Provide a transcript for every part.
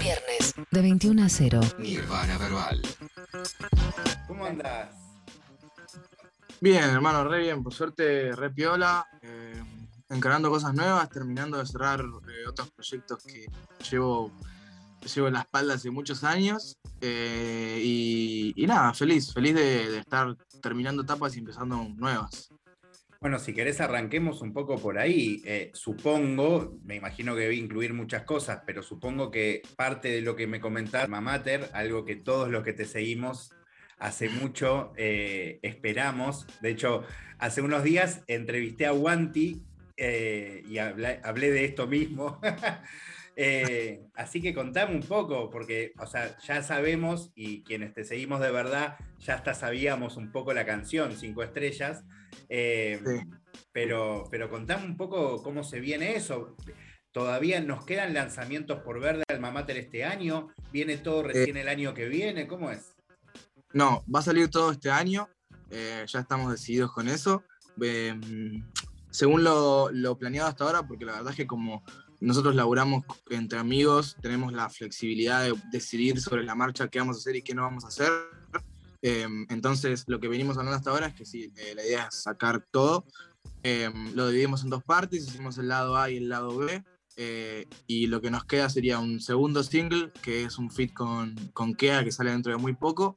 Viernes de 21 a 0. Nirvana Verbal. ¿Cómo andás? Bien, hermano, re bien, por suerte, re piola, eh, encarando cosas nuevas, terminando de cerrar eh, otros proyectos que llevo, llevo en la espalda hace muchos años. eh, y, y nada, feliz, feliz de, de estar terminando etapas y empezando nuevas. Bueno, si querés arranquemos un poco por ahí. Eh, supongo, me imagino que a incluir muchas cosas, pero supongo que parte de lo que me comentaste, Mamater, algo que todos los que te seguimos hace mucho eh, esperamos. De hecho, hace unos días entrevisté a Wanti eh, y hablé, de esto mismo. Así que contame un poco, porque, o sea, ya sabemos, y quienes te seguimos de verdad, ya hasta sabíamos un poco la canción, Cinco Estrellas, eh, Sí. pero, pero contame un poco cómo se viene eso. ¿Todavía nos quedan lanzamientos por ver de Alma Mater este año? ¿Viene todo recién el año que viene? ¿Cómo es? No, va a salir todo este año, eh, ya estamos decididos con eso. Eh, según lo, lo planeado hasta ahora, porque la verdad es que como nosotros laburamos entre amigos, tenemos la flexibilidad de decidir sobre la marcha qué vamos a hacer y qué no vamos a hacer. Eh, entonces, lo que venimos hablando hasta ahora es que sí, eh, la idea es sacar todo. Eh, lo dividimos en dos partes, hicimos el lado A y el lado B. eh, y lo que nos queda sería un segundo single, que es un fit con, con Kea, que sale dentro de muy poco,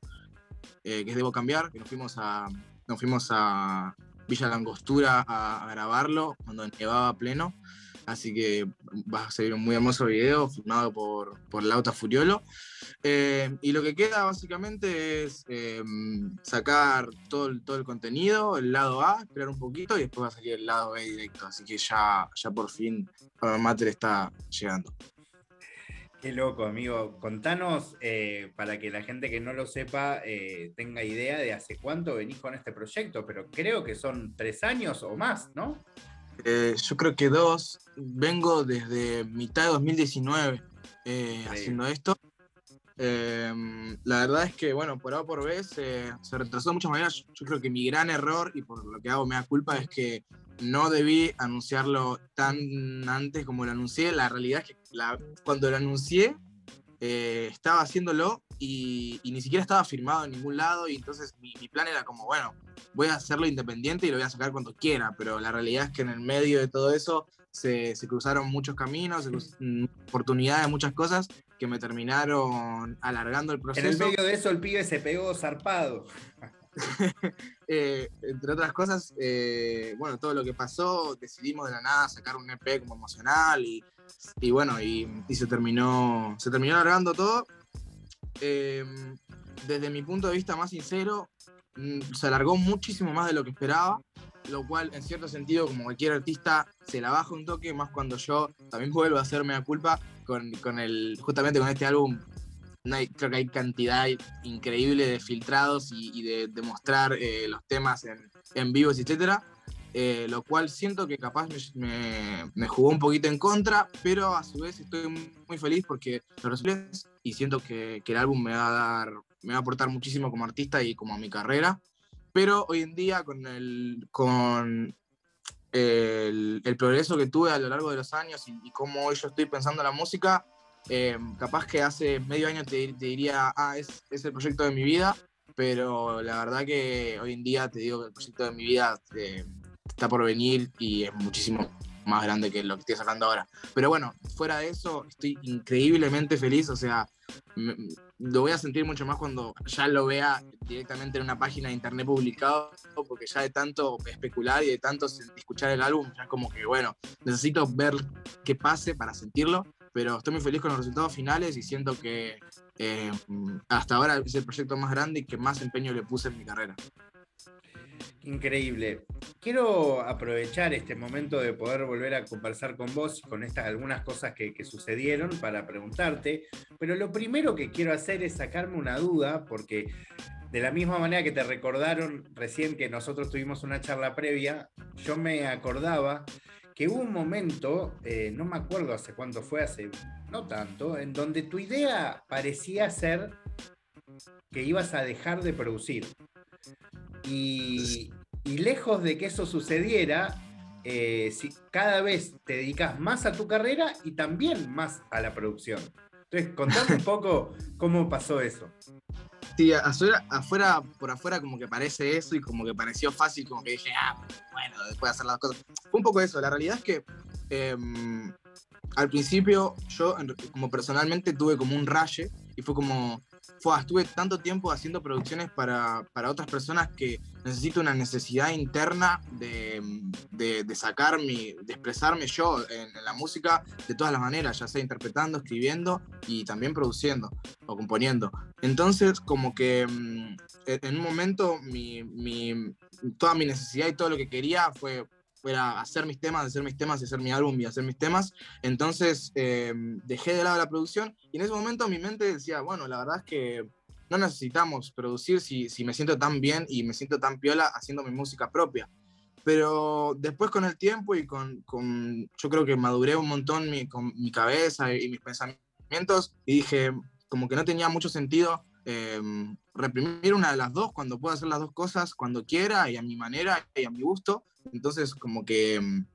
eh, que es Debo Cambiar, que nos fuimos a, nos fuimos a Villa Langostura a, a grabarlo cuando nevaba pleno. Así que va a ser un muy hermoso video filmado por, por Lauta Furiolo. Eh, y lo que queda básicamente es eh, sacar todo el, todo el contenido, el lado A, esperar un poquito y después va a salir el lado B directo. Así que ya, ya por fin Mater está llegando. Qué loco, amigo. Contanos, eh, para que la gente que no lo sepa eh, tenga idea de hace cuánto venís con este proyecto, pero creo que son tres años o más, ¿no? Eh, yo creo que dos. Vengo desde mitad de 2019 eh, haciendo esto. Eh, la verdad es que, bueno, por A o por B se, se retrasó de muchas maneras. Yo, yo creo que mi gran error, y por lo que hago me da culpa, es que no debí anunciarlo tan antes como lo anuncié. La realidad es que la- cuando lo anuncié, eh, estaba haciéndolo y, y ni siquiera estaba firmado en ningún lado. Y entonces mi, mi plan era como, bueno, voy a hacerlo independiente y lo voy a sacar cuando quiera. Pero la realidad es que en el medio de todo eso se, se cruzaron muchos caminos, se cruz- mm, oportunidades, muchas cosas que me terminaron alargando el En proceso. el medio de eso el pibe se pegó zarpado. Eh, entre otras cosas, eh, bueno, todo lo que pasó, decidimos de la nada sacar un EP como emocional y, y bueno, y, y se terminó se terminó alargando todo. Eh, desde mi punto de vista más sincero, mm, se alargó muchísimo más de lo que esperaba, lo cual en cierto sentido, como cualquier artista, se la baja un toque, más cuando yo también vuelvo a hacerme la culpa con, con el, justamente con este álbum creo que hay cantidad increíble de filtrados y, y de, de mostrar eh, los temas en, en vivos, etcétera. Eh, lo cual siento que capaz me, me- jugó un poquito en contra, pero a su vez estoy muy, feliz porque lo resuelve y siento que, que el álbum me va a dar, me va a aportar muchísimo como artista y como a mi carrera. Pero hoy en día con el, con el, el progreso que tuve a lo largo de los años y, y cómo hoy yo estoy pensando en la música, eh, capaz que hace medio año te, te diría, ah, es, es el proyecto de mi vida, pero la verdad que hoy en día te digo que el proyecto de mi vida eh, está por venir y es muchísimo más grande que lo que estoy sacando ahora. Pero bueno, fuera de eso, estoy increíblemente feliz, o sea, me- lo voy a sentir mucho más cuando ya lo vea directamente en una página de internet publicado, porque ya de tanto especular y de tanto escuchar el álbum, ya es como que, bueno, necesito ver qué pase para sentirlo, pero estoy muy feliz con los resultados finales y siento que eh, hasta ahora es el proyecto más grande y que más empeño le puse en mi carrera. Increíble. Quiero aprovechar este momento de poder volver a conversar con vos con estas algunas cosas que, sucedieron para preguntarte, pero lo primero que quiero hacer es sacarme una duda, porque de la misma manera que te recordaron recién que nosotros tuvimos una charla previa, yo me acordaba que hubo un momento, eh, no me acuerdo hace cuánto fue, hace no tanto, en donde tu idea parecía ser que ibas a dejar de producir. Y, y lejos de que eso sucediera, eh, si cada vez te dedicas más a tu carrera y también más a la producción. Entonces, contame un poco cómo pasó eso. Sí, afuera, afuera, por afuera como que parece eso y como que pareció fácil, como que dije, ah, bueno, después de hacer las cosas. Fue un poco eso, la realidad es que em, al principio yo como personalmente tuve como un raye y fue como, fue, estuve tanto tiempo haciendo producciones para, para, otras personas que necesito una necesidad interna de, de, de sacar mi, expresarme yo en, en, la música de todas las maneras, ya sea interpretando, escribiendo y también produciendo o componiendo. Entonces, como que mm, en un momento mi, mi, toda mi necesidad y todo lo que quería fue era hacer mis temas, hacer mis temas, hacer mi álbum y hacer mis temas. Entonces eh, dejé de lado la producción y en ese momento mi mente decía, bueno, la verdad es que no necesitamos producir si, si me siento tan bien y me siento tan piola haciendo mi música propia. Pero después con el tiempo y con, con yo creo que maduré un montón mi, con mi cabeza y, y mis pensamientos y dije como que no tenía mucho sentido eh, reprimir una de las dos cuando puedo hacer las dos cosas cuando quiera y a mi manera y a mi gusto. Entonces, como que mm,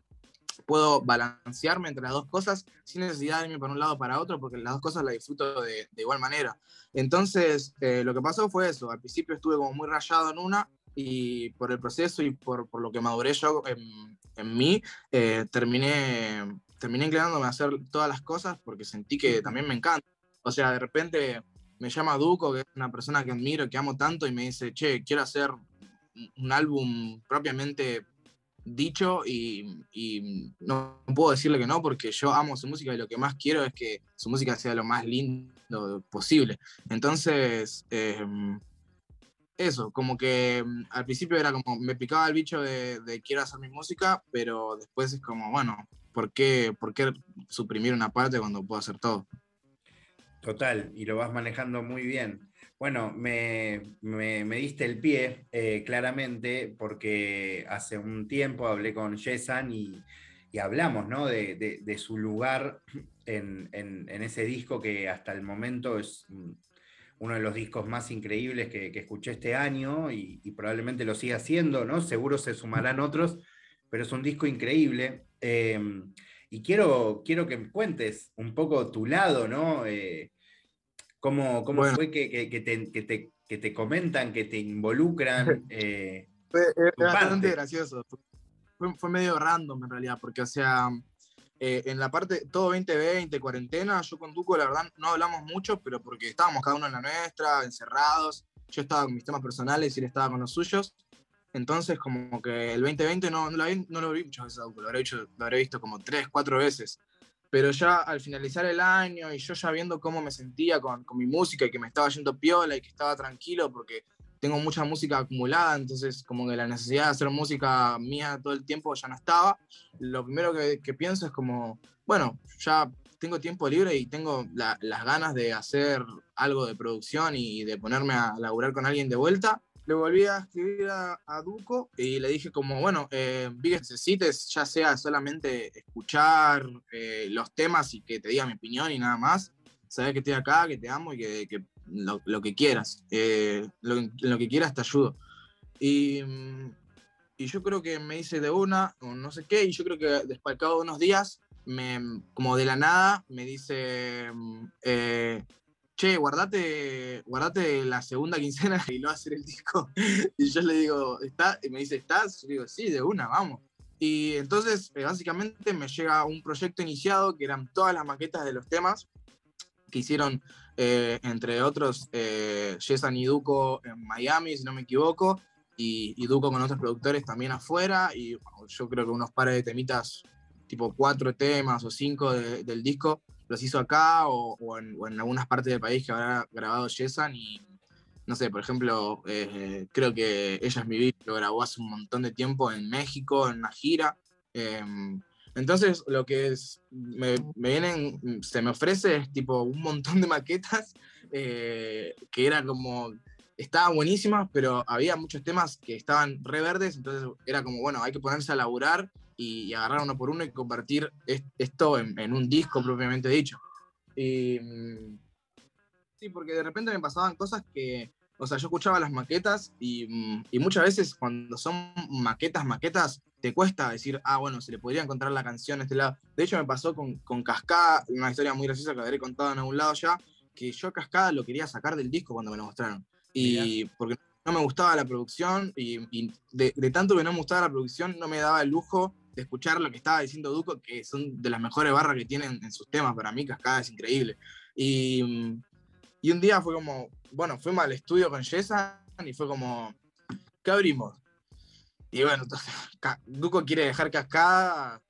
puedo balancearme entre las dos cosas sin necesidad de irme para un lado para otro, porque las dos cosas las disfruto de, de igual manera. Entonces, eh, lo que pasó fue eso. Al principio estuve como muy rayado en una y por el proceso y por, por lo que maduré yo en, en mí, eh, terminé, terminé inclinándome a hacer todas las cosas porque sentí que también me encanta. O sea, de repente me llama Duco, que es una persona que admiro, que amo tanto, y me dice, che, quiero hacer un álbum propiamente dicho y, no puedo decirle que no porque yo amo su música y lo que más quiero es que su música sea lo más lindo posible. Entonces, eh, eso, como que mm, al principio era como, me picaba el bicho de, de, quiero hacer mi música, pero después es como, bueno, ¿por qué, ¿por qué suprimir una parte cuando puedo hacer todo? Total, y lo vas manejando muy bien. Bueno, me, me, me diste el pie eh, claramente porque hace un tiempo hablé con Yesan y, y hablamos ¿no? de, de, de, su lugar en, en, en, ese disco que hasta el momento es uno de los discos más increíbles que, escuché este año y, probablemente lo siga haciendo, ¿no? Seguro se sumarán otros, pero es un disco increíble. Eh, y quiero, quiero que me cuentes un poco tu lado, ¿no? Eh, ¿Cómo, cómo bueno. fue que, que, que, te, que, te, que, te, comentan, que te involucran? Eh, fue, fue bastante gracioso. Fue, fue, medio random en realidad, porque, o sea, eh, en la parte, todo 2020, cuarentena, yo con la verdad, no hablamos mucho, pero porque estábamos cada uno en la nuestra, encerrados. Yo estaba con mis temas personales y él estaba con los suyos. Entonces, como que el 2020 no, no, no lo vi muchas veces lo habré, visto como tres, cuatro veces. Pero ya al finalizar el año y yo ya viendo cómo me sentía con, mi música y que me estaba yendo piola y que estaba tranquilo porque tengo mucha música acumulada, entonces como que la necesidad de hacer música mía todo el tiempo ya no estaba, lo primero que, pienso es como, bueno, ya tengo tiempo libre y tengo la, las ganas de hacer algo de producción y de ponerme a laburar con alguien de vuelta le volví a escribir a, a, Duco y le dije como, bueno, eh, vi que necesites ya sea solamente escuchar eh, los temas y que te diga mi opinión y nada más, sabes que estoy acá, que te amo y que, que lo, lo, que quieras, eh, lo, lo, que quieras te ayudo. Y, y, yo creo que me hice de una, o no sé qué, y yo creo que después de unos días, me, como de la nada, me dice eh, che, guardate, guardate la segunda quincena y a hacer el disco. Y yo le digo, ¿está? Y me dice, ¿estás? Yo digo, sí, de una, vamos. Y entonces, eh, básicamente, me llega un proyecto iniciado que eran todas las maquetas de los temas que hicieron, eh, entre otros, eh, Yesan y Duco en Miami, si no me equivoco, y, y Duco con otros productores también afuera, y bueno, yo creo que unos pares de temitas, tipo cuatro temas o cinco de, del disco, los hizo acá o, en, o, en, algunas partes del país que habrá grabado Yesan y no sé, por ejemplo, eh, creo que Ella es mi vida lo grabó hace un montón de tiempo en México, en una gira. Eh, entonces, lo que es, me, me, vienen, se me ofrece es tipo un montón de maquetas eh, que eran como, estaban buenísimas, pero había muchos temas que estaban re verdes, entonces era como, bueno, hay que ponerse a laburar y, y, agarrar uno por uno y convertir esto en, en un disco propiamente dicho. Y, sí, porque de repente me pasaban cosas que o sea, yo escuchaba las maquetas y, mm, y, muchas veces cuando son maquetas, maquetas, te cuesta decir, ah, bueno, se le podría encontrar la canción a este lado. De hecho, me pasó con, con Cascada, una historia muy graciosa que habré contado en algún lado ya, que yo Cascada lo quería sacar del disco cuando me lo mostraron. Y porque no me gustaba la producción y, y de, de, tanto que no me gustaba la producción, no me daba el lujo de escuchar lo que estaba diciendo Duco, que son de las mejores barras que tienen en sus temas. Para mí, Cascada es increíble. Y, y un día fue como, bueno, fuimos al estudio con Jessan y fue como, ¿qué abrimos? Y bueno, entonces, Duco quiere dejar cascada,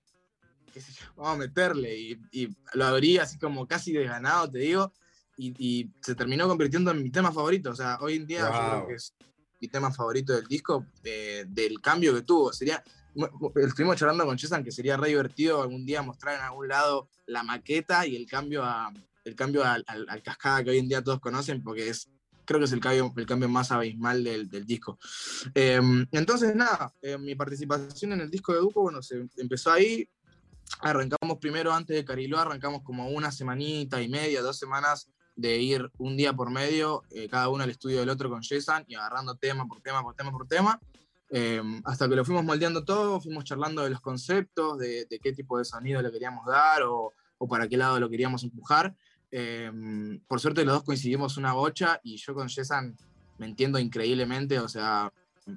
qué sé yo, vamos a meterle. Y, y lo abrí así como casi desganado, te digo, y, y, se terminó convirtiendo en mi tema favorito. O sea, hoy en día wow. yo creo que es mi tema favorito del disco, eh, del cambio que tuvo. Sería, estuvimos charlando con Chesan que sería re divertido algún día mostrar en algún lado la maqueta y el cambio a el cambio al, al, cascada que hoy en día todos conocen porque es creo que es el cambio, el cambio más abismal del, del disco. Eh, entonces, nada, eh, mi participación en el disco de Duco, bueno, se empezó ahí. Arrancamos primero, antes de Cariló, arrancamos como una semanita y media, dos semanas de ir un día por medio, eh, cada uno al estudio del otro con Jason y agarrando tema por tema, por tema, por tema. Eh, hasta que lo fuimos moldeando todo, fuimos charlando de los conceptos, de, de qué tipo de sonido le queríamos dar o, o, para qué lado lo queríamos empujar. Eh, por suerte los dos coincidimos una bocha y yo con Jessan me entiendo increíblemente, o sea,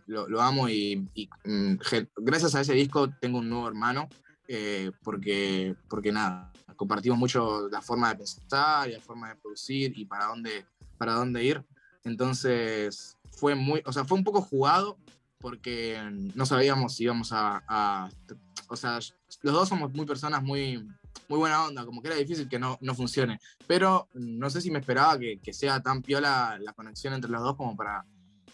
lo, lo amo y, y mm, gracias a ese disco tengo un nuevo hermano, eh, porque, porque nada, compartimos mucho la forma de pensar y la forma de producir y para dónde, para dónde ir. Entonces fue muy, o sea, fue un poco jugado porque no sabíamos si íbamos a, a o sea, los dos somos muy personas muy, muy buena onda, como que era difícil que no, no funcione. Pero no sé si me esperaba que, que, sea tan piola la conexión entre los dos como para,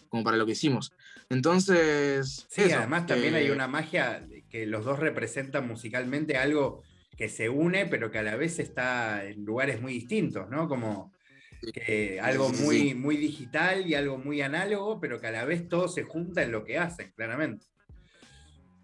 como para lo que hicimos. Entonces. Sí, eso, además también eh, hay una magia que los dos representan musicalmente algo que se une, pero que a la vez está en lugares muy distintos, ¿no? Como que algo muy, muy digital y algo muy análogo, pero que a la vez todo se junta en lo que hacen, claramente.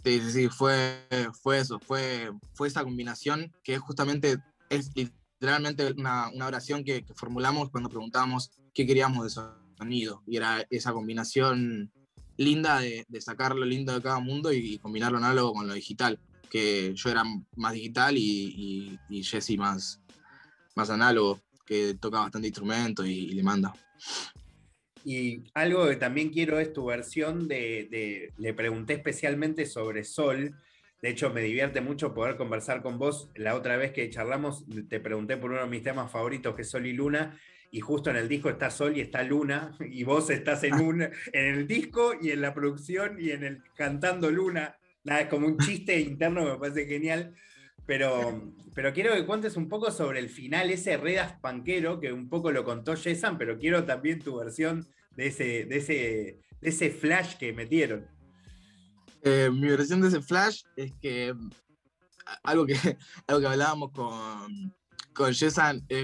Sí, sí, sí, fue, fue eso, fue, fue esa combinación que es justamente, es literalmente una, una oración que, que, formulamos cuando preguntábamos qué queríamos de sonido. Y era esa combinación linda de, de sacar lo lindo de cada mundo y, y, combinar lo análogo con lo digital. Que yo era más digital y, y, y Jesse más, más análogo, que toca bastante instrumento y, y le manda. Y algo que también quiero es tu versión de, de, le pregunté especialmente sobre Sol. De hecho, me divierte mucho poder conversar con vos. La otra vez que charlamos, te pregunté por uno de mis temas favoritos, que es Sol y Luna, y justo en el disco está Sol y está Luna, y vos estás en, un, en el disco y en la producción y en el cantando Luna. Nada, es como un chiste interno, me parece genial. Pero, pero quiero que cuentes un poco sobre el final, ese Redas Panquero, que un poco lo contó Jessan, pero quiero también tu versión de ese, de ese, de ese flash que metieron. Eh, mi versión de ese flash es que algo que, algo que hablábamos con, con es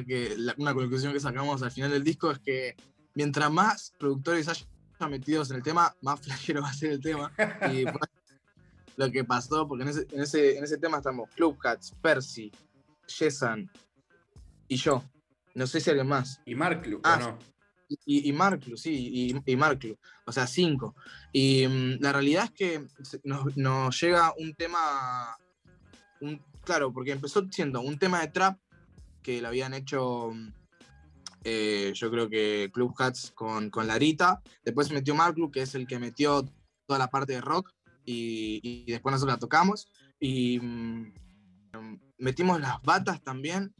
que la, una conclusión que sacamos al final del disco es que mientras más productores haya metidos en el tema, más flashero va a ser el tema. Y lo que pasó, porque en ese, en ese, en ese tema estamos Club Cats, Percy, Jessan y yo. No sé si alguien más. Y Marklu, ah, no? Y, y Marklu, sí, y, y Marklu. O sea, cinco. Y um, la realidad es que nos, nos llega un tema. Un, claro, porque empezó siendo un tema de trap que lo habían hecho. Eh, yo creo que Club Cats con, con Larita. Después se metió Marklu, que es el que metió toda la parte de rock y, y, después nosotros la tocamos y um, metimos las batas también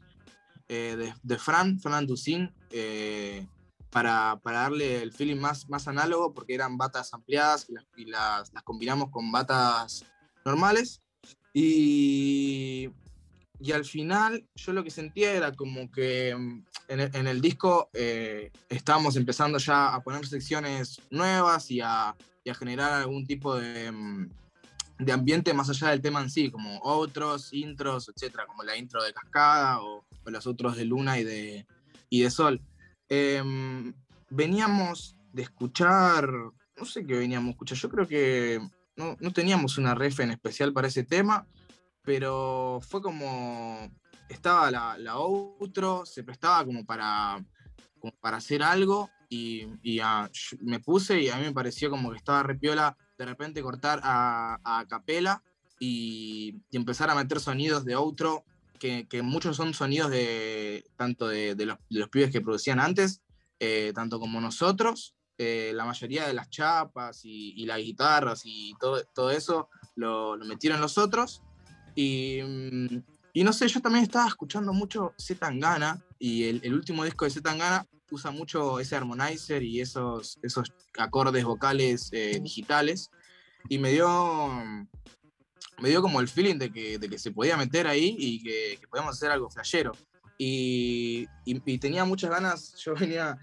eh, de, de, Fran, Fran Ducin, eh, para, para, darle el feeling más, más análogo porque eran batas ampliadas y, las, y las, las, combinamos con batas normales. Y, y, al final yo lo que sentía era como que en el, en el disco eh, estábamos empezando ya a poner secciones nuevas y a y a generar algún tipo de, mm, de, ambiente más allá del tema en sí, como otros, intros, etcétera, como la intro de Cascada o, los otros de Luna y de, y de Sol. Eh, veníamos de escuchar, no sé qué veníamos a escuchar, yo creo que no, no teníamos una ref en especial para ese tema, pero fue como, estaba la, la outro, se prestaba como para, como para hacer algo y, me puse y a mí me pareció como que estaba repiola de repente cortar a, a capela y, empezar a meter sonidos de outro, que, muchos son sonidos de tanto de, los, pibes que producían antes, eh, tanto como nosotros, eh, la mayoría de las chapas y, las guitarras y todo, todo eso lo, metieron los otros. Y, y, no sé, yo también estaba escuchando mucho Z Tangana y el, último disco de Z Tangana usa mucho ese harmonizer y esos, esos acordes vocales eh, digitales. Y me dio, me dio como el feeling de que, de que se podía meter ahí y que, que podíamos hacer algo flashero. Y, tenía muchas ganas, yo venía,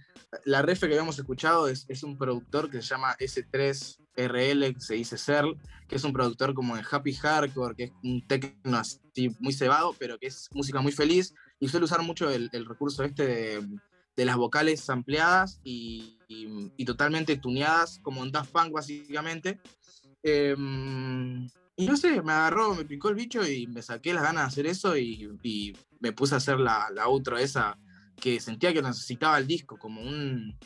la refe que habíamos escuchado es, es un productor que se llama S3RL, que se dice CERL, que es un productor como de happy hardcore, que es un techno así muy cebado, pero que es música muy feliz, y suele usar mucho el, el recurso este de, de, las vocales ampliadas y, y, totalmente tuneadas, como en Daft Punk básicamente. Eh, y no sé, me agarró, me picó el bicho y me saqué las ganas de hacer eso y, me puse a hacer la, la outro esa que sentía que necesitaba el disco, como un,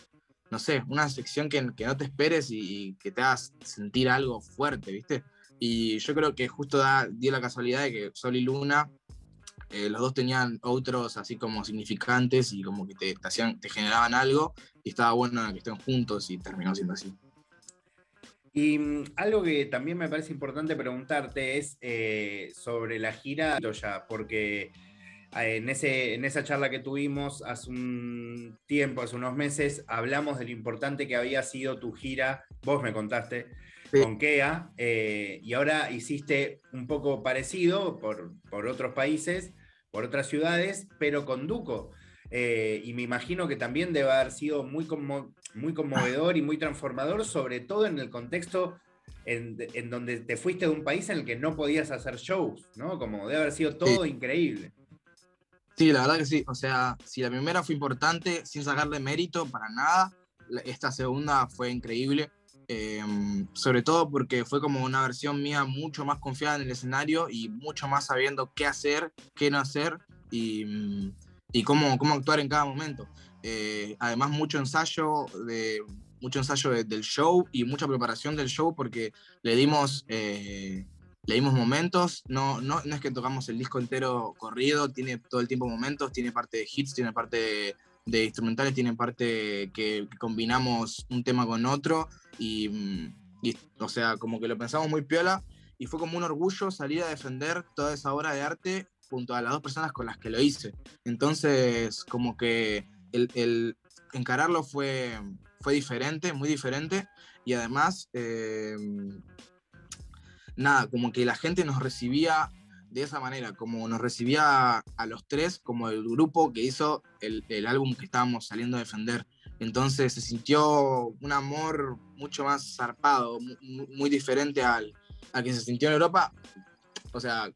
no sé, una sección que, que no te esperes y, que te hagas sentir algo fuerte, ¿viste? Y yo creo que justo da, dio la casualidad de que Sol y Luna, eh, los dos tenían otros así como significantes y como que te, hacían, te generaban algo y estaba bueno que estén juntos y terminó siendo así. Y mm, algo que también me parece importante preguntarte es eh, sobre la gira ya, porque eh, en, ese, en esa charla que tuvimos hace un tiempo, hace unos meses, hablamos de lo importante que había sido tu gira, vos me contaste, con Kea, eh, y ahora hiciste un poco parecido por, por, otros países, por otras ciudades, pero con Duco. y me imagino que también debe haber sido muy como muy conmovedor y muy transformador, sobre todo en el contexto en, donde te fuiste de un país en el que no podías hacer shows, ¿no? Como debe haber sido todo increíble. Sí, la verdad que sí. O sea, si la primera fue importante, sin sacarle mérito para nada, esta segunda fue increíble. Em, sobre todo porque fue como una versión mía mucho más confiada en el escenario y mucho más sabiendo qué hacer, qué no hacer y, y cómo, cómo actuar en cada momento. Eh, además mucho ensayo, de, mucho ensayo del show y mucha preparación del show porque le dimos, eh, le dimos momentos, no, no, no, es que tocamos el disco entero corrido, tiene todo el tiempo momentos, tiene parte de hits, tiene parte de, instrumentales, tiene parte que, combinamos un tema con otro y, y, o sea, como que lo pensamos muy piola y fue como un orgullo salir a defender toda esa obra de arte junto a las dos personas con las que lo hice. Entonces, como que el, encararlo fue, fue diferente, muy diferente, y además, eh, nada, como que la gente nos recibía de esa manera, como nos recibía a los tres, como el grupo que hizo el, álbum que estábamos saliendo a defender. Entonces se sintió un amor mucho más zarpado, muy, diferente al, al, que se sintió en Europa. O sea,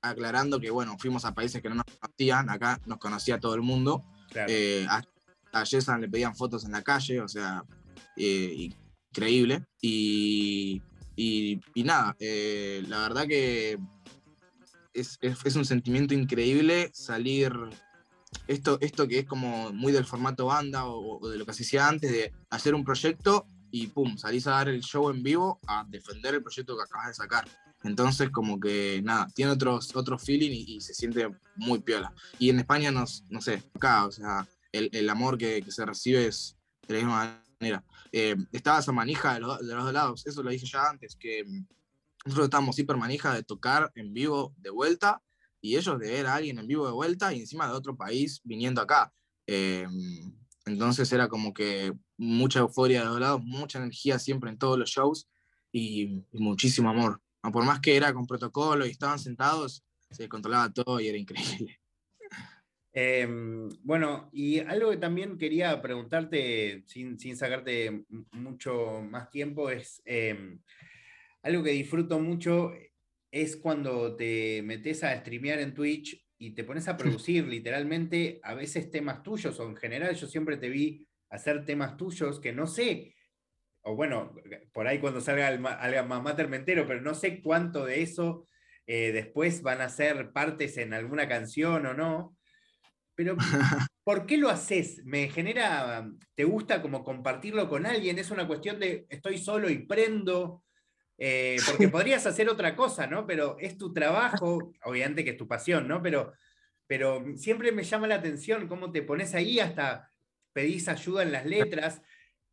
aclarando que, bueno, fuimos a países que no nos conocían, acá nos conocía todo el mundo, eh, a, a le pedían fotos en la calle, o sea, eh, increíble. Y, y, nada, eh, la verdad que es, es, un sentimiento increíble salir, esto, esto que es como muy del formato banda o, de lo que se hacía antes, de hacer un proyecto y pum, salís a dar el show en vivo a defender el proyecto que acabas de sacar. Entonces, como que nada, tiene otros, otros feeling y, se siente muy piola. Y en España, no sé, acá, o sea, el, el amor que, que, se recibe es de la misma manera. Eh, estaba esa manija de los, de los, dos lados, eso lo dije ya antes, que nosotros estábamos hiper manija de tocar en vivo de vuelta y ellos de ver a alguien en vivo de vuelta y encima de otro país viniendo acá. Eh, entonces era como que mucha euforia de los lados, mucha energía siempre en todos los shows y, y muchísimo amor por más que era con protocolo y estaban sentados, se controlaba todo y era increíble. Em, bueno, y algo que también quería preguntarte, sin, sacarte mucho más tiempo, es em, algo que disfruto mucho, es cuando te metes a streamear en Twitch y te pones a producir literalmente a veces temas tuyos, o en general yo siempre te vi hacer temas tuyos que no sé o bueno, por ahí cuando salga el, alma mater me entero, pero no sé cuánto de eso eh, después van a ser partes en alguna canción o no. pero ¿por qué lo haces? ¿Me genera, te gusta como compartirlo con alguien? ¿Es una cuestión de estoy solo y prendo? Eh, porque podrías hacer otra cosa, ¿no? Pero es tu trabajo, obviamente que es tu pasión, ¿no? Pero, pero siempre me llama la atención cómo te pones ahí hasta pedís ayuda en las letras.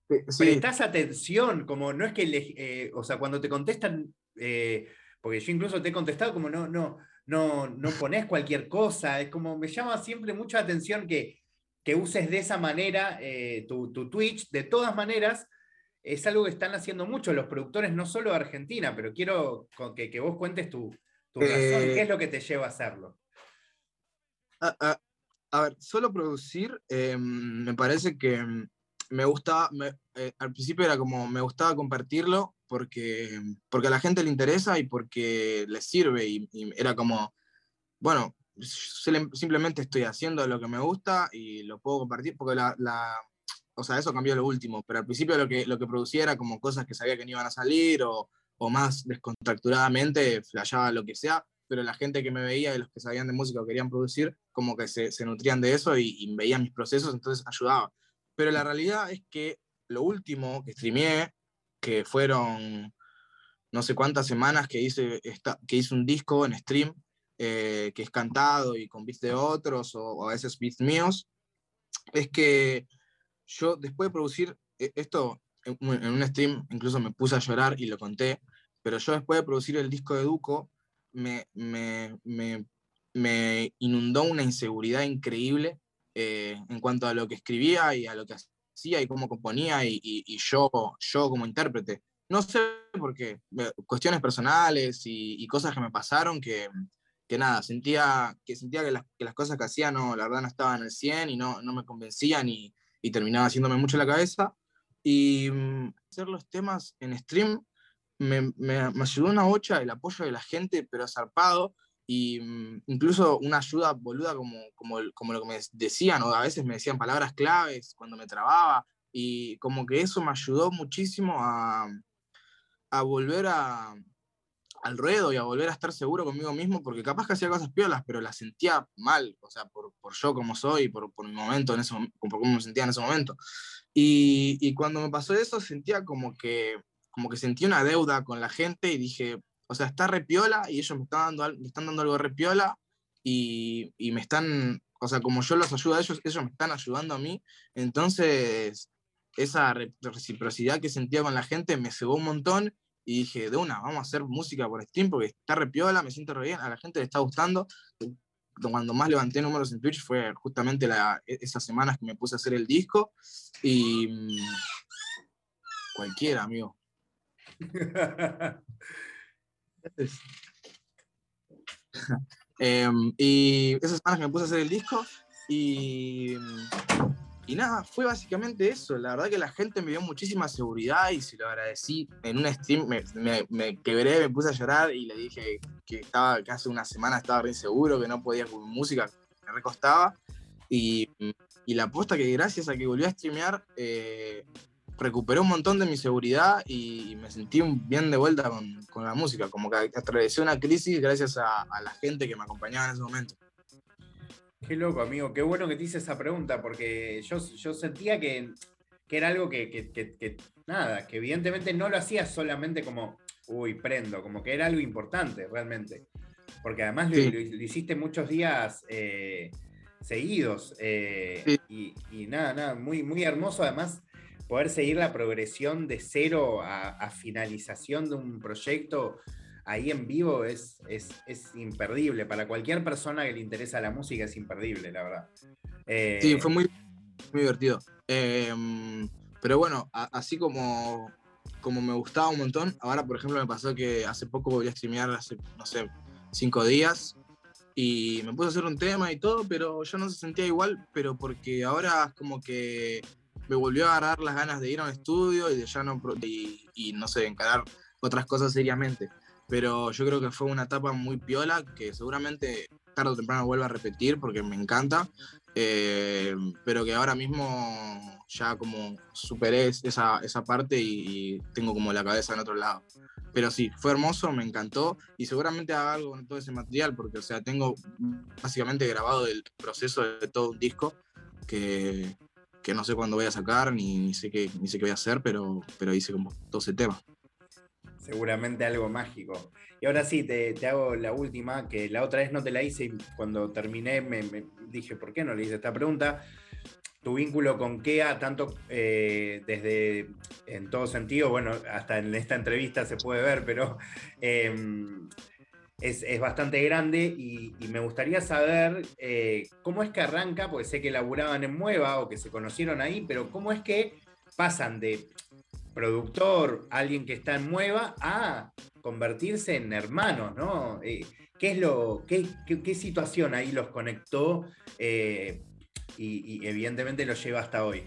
Sí. Prestás atención, como no es que, eh, o sea, cuando te contestan, eh, porque yo incluso te he contestado como no, no, no, no pones cualquier cosa, es como me llama siempre mucha atención que, que uses de esa manera eh, tu, tu, Twitch, de todas maneras, es algo que están haciendo mucho los productores, no solo de Argentina, pero quiero que, que vos cuentes tu, tu razón, qué es lo que te lleva a hacerlo. A, a, a ver, solo producir, eh, me parece que me gustaba, me, eh, al principio era como, me gustaba compartirlo porque, porque a la gente le interesa y porque le sirve y, y era como, bueno, simplemente estoy haciendo lo que me gusta y lo puedo compartir porque la, la o sea, eso cambió lo último, pero al principio lo que, lo que producía era como cosas que sabía que no iban a salir o, o más descontracturadamente, flasheaba lo que sea, pero la gente que me veía y los que sabían de música o querían producir, como que se, nutrían de eso y, y, veían mis procesos, entonces ayudaba. Pero la realidad es que lo último que streameé, que fueron no sé cuántas semanas que hice, esta, que hice un disco en stream, eh, que es cantado y con beats de otros o, o, a veces beats míos, es que yo después de producir e, esto en un stream, incluso me puse a llorar y lo conté, pero yo después de producir el disco de Duco, me, me, me, me inundó una inseguridad increíble eh, en cuanto a lo que escribía y a lo que hacía y cómo componía y, y, y yo, yo como intérprete. No sé por qué, cuestiones personales y, y cosas que me pasaron que, que nada, sentía que, sentía que, las, que las cosas que hacía no, la verdad no estaban al 100 y no, no me convencían y, y terminaba haciéndome mucho la cabeza. Y um, hacer los temas en stream me, me, me, ayudó una bocha el apoyo de la gente, pero zarpado, y um, incluso una ayuda boluda como, como, como lo que me decían, o a veces me decían palabras claves cuando me trababa, y como que eso me ayudó muchísimo a, a volver a, al ruedo y a volver a estar seguro conmigo mismo, porque capaz que hacía cosas piolas, pero las sentía mal, o sea, por, por yo como soy, por, por mi momento, en ese, por cómo me sentía en ese momento. Y, y cuando me pasó eso, sentía como que como que sentí una deuda con la gente y dije, o sea, está repiola y ellos me están dando, me están dando algo repiola y, y me están, o sea, como yo los ayudo a ellos, ellos me están ayudando a mí. Entonces, esa reciprocidad que sentía con la gente me cebó un montón y dije, de una, vamos a hacer música por stream porque está repiola, me siento re bien, a la gente le está gustando. Cuando más levanté números en Twitch fue justamente la, esas semanas que me puse a hacer el disco y mm, cualquiera, amigo. eh, y esas semanas que me puse a hacer el disco y, y nada, fue básicamente eso. La verdad que la gente me dio muchísima seguridad y se lo agradecí. En un stream me, quebré, me puse a llorar y le dije que, estaba, que hace una semana estaba re inseguro, que no podía con música, me recostaba. Y, y la aposta que gracias a que volví a streamear, eh, recuperé un montón de mi seguridad y, me sentí bien de vuelta con, con, la música, como que atravesé una crisis gracias a, a, la gente que me acompañaba en ese momento. Qué loco, amigo, qué bueno que te hice esa pregunta, porque yo, yo sentía que, que era algo que, que, que, nada, que evidentemente no lo hacías solamente como, uy, prendo, como que era algo importante realmente, porque además sí. lo, lo, hiciste muchos días... Eh, seguidos eh, sí. y, y, nada, nada, muy, muy hermoso además poder seguir la progresión de cero a, a finalización de un proyecto ahí en vivo es, es, es, imperdible. Para cualquier persona que le interesa la música es imperdible, la verdad. Eh... Sí, fue muy, muy divertido. Eh, pero bueno, así como, como me gustaba un montón, ahora por ejemplo me pasó que hace poco volví a streamear, hace, no sé, cinco días. Y me puse a hacer un tema y todo, pero yo no se sentía igual, pero porque ahora es como que me volvió a agarrar las ganas de ir a un estudio y de ya no, y, y, no sé, encarar otras cosas seriamente. Pero yo creo que fue una etapa muy piola que seguramente tarde o temprano vuelva a repetir porque me encanta, eh, pero que ahora mismo ya como superé esa, esa parte y, y, tengo como la cabeza en otro lado. pero sí, fue hermoso, me encantó y seguramente haga algo con todo ese material porque, o sea, tengo básicamente grabado el proceso de todo un disco que, que no sé cuándo voy a sacar ni, sé, qué, ni sé qué voy a hacer, pero, pero hice como 12 temas. Seguramente algo mágico. Y ahora sí, te, te, hago la última, que la otra vez no te la hice y cuando terminé me, dije, ¿por qué no le hice esta pregunta? tu vínculo con Kea, tanto eh, desde, en todo sentido, bueno, hasta en esta entrevista se puede ver, pero em, es, bastante grande y, me gustaría saber eh, cómo es que arranca, porque sé que laburaban en Mueva o que se conocieron ahí, pero cómo es que pasan de productor, alguien que está en Mueva, a convertirse en hermanos, ¿no? Eh, ¿Qué es lo, qué, qué, situación ahí los conectó? y, evidentemente lo lleva hasta hoy.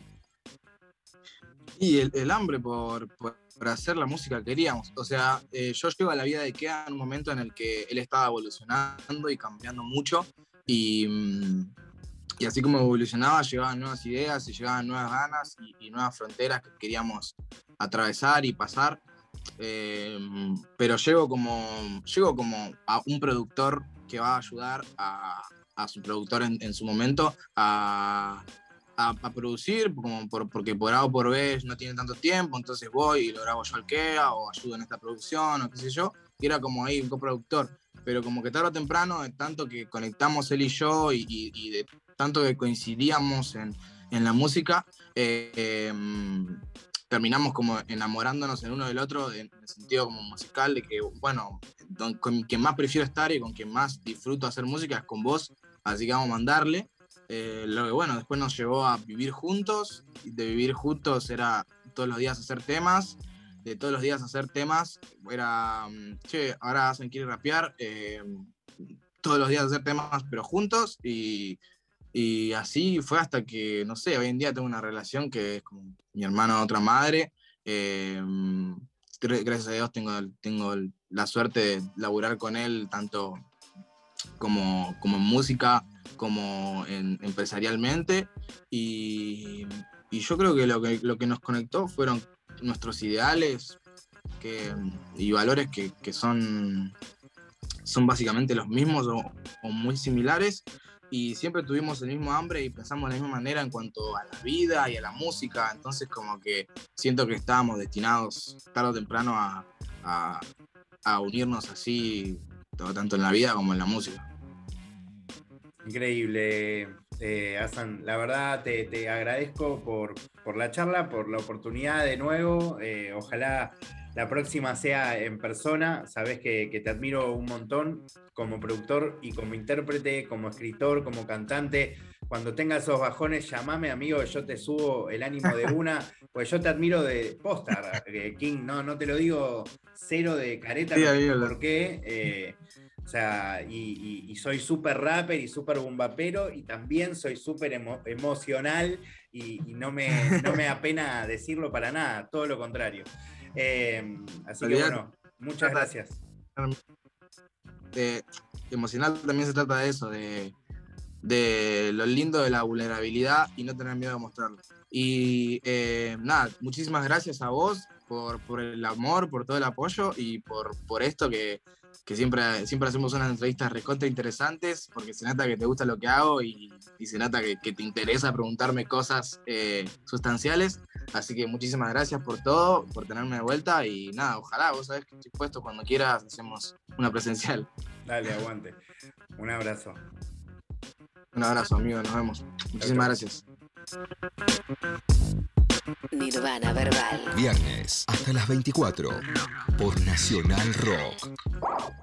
Y el, hambre por, hacer la música que queríamos. O sea, eh, yo llego a la vida de Kea en un momento en el que él estaba evolucionando y cambiando mucho. Y, mm, y así como evolucionaba, llegaban nuevas ideas y llegaban nuevas ganas y, nuevas fronteras que queríamos atravesar y pasar. Eh, pero llego como, llego como a un productor que va a ayudar a, a su productor en, su momento a, a, producir, como porque por A o por B no tiene tanto tiempo, entonces voy y lo grabo yo al KEA o ayudo en esta producción o qué sé yo, y era como ahí un coproductor. Pero como que tarde o temprano, tanto que conectamos él y yo y, de tanto que coincidíamos en, en la música, eh, em, terminamos como enamorándonos el uno del otro en el sentido como musical de que, bueno, con quien más prefiero estar y con quien más disfruto hacer música es con vos, así que vamos a mandarle. Eh, lo que bueno, después nos llevó a vivir juntos, y de vivir juntos era todos los días hacer temas, de todos los días hacer temas, era, mm, che, ahora hacen quiere rapear, eh, todos los días hacer temas pero juntos y y así fue hasta que, no sé, hoy en día tengo una relación que es como mi hermano otra madre. Eh, gracias a Dios tengo, tengo la suerte de laburar con él tanto como, como en música, como en, empresarialmente. Y, y, yo creo que lo, que lo que nos conectó fueron nuestros ideales que, y valores que, que son, son básicamente los mismos o, o muy similares y siempre tuvimos el mismo hambre y pensamos de la misma manera en cuanto a la vida y a la música, entonces como que siento que estábamos destinados tarde o temprano a, a, unirnos así, tanto en la vida como en la música. Increíble, eh. La verdad te, te agradezco por, por, la charla, por la oportunidad de nuevo. Eh, ojalá la próxima sea en persona. Sabes que, te admiro un montón como productor y como intérprete, como escritor, como cantante. Cuando tengas esos bajones, llamame, amigo, yo te subo el ánimo de una, pues yo te admiro de posta, eh, King, no, no te lo digo cero de careta, no por qué. Eh, o sea, y, soy súper rapper y súper bombapero y también soy súper emocional y, no, me, no me apena decirlo para nada, todo lo contrario. Em, así que bueno, muchas gracias. emocional también se trata de eso, de, lo lindo de la vulnerabilidad y no tener miedo a mostrarlo. Y eh, nada, muchísimas gracias a vos por, por, el amor, por todo el apoyo y por, por esto que, que siempre, siempre hacemos unas entrevistas recontra interesantes, porque se nota que te gusta lo que hago y, y se nota que, que, te interesa preguntarme cosas eh, sustanciales. Así que muchísimas gracias por todo, por tenerme de vuelta y nada, ojalá, vos sabés que estoy puesto cuando quieras, hacemos una presencial. Dale, aguante. Un abrazo. Un abrazo, amigo, nos vemos. Muchísimas gracias. Nirvana Verbal. Viernes hasta las 24 por Nacional Rock.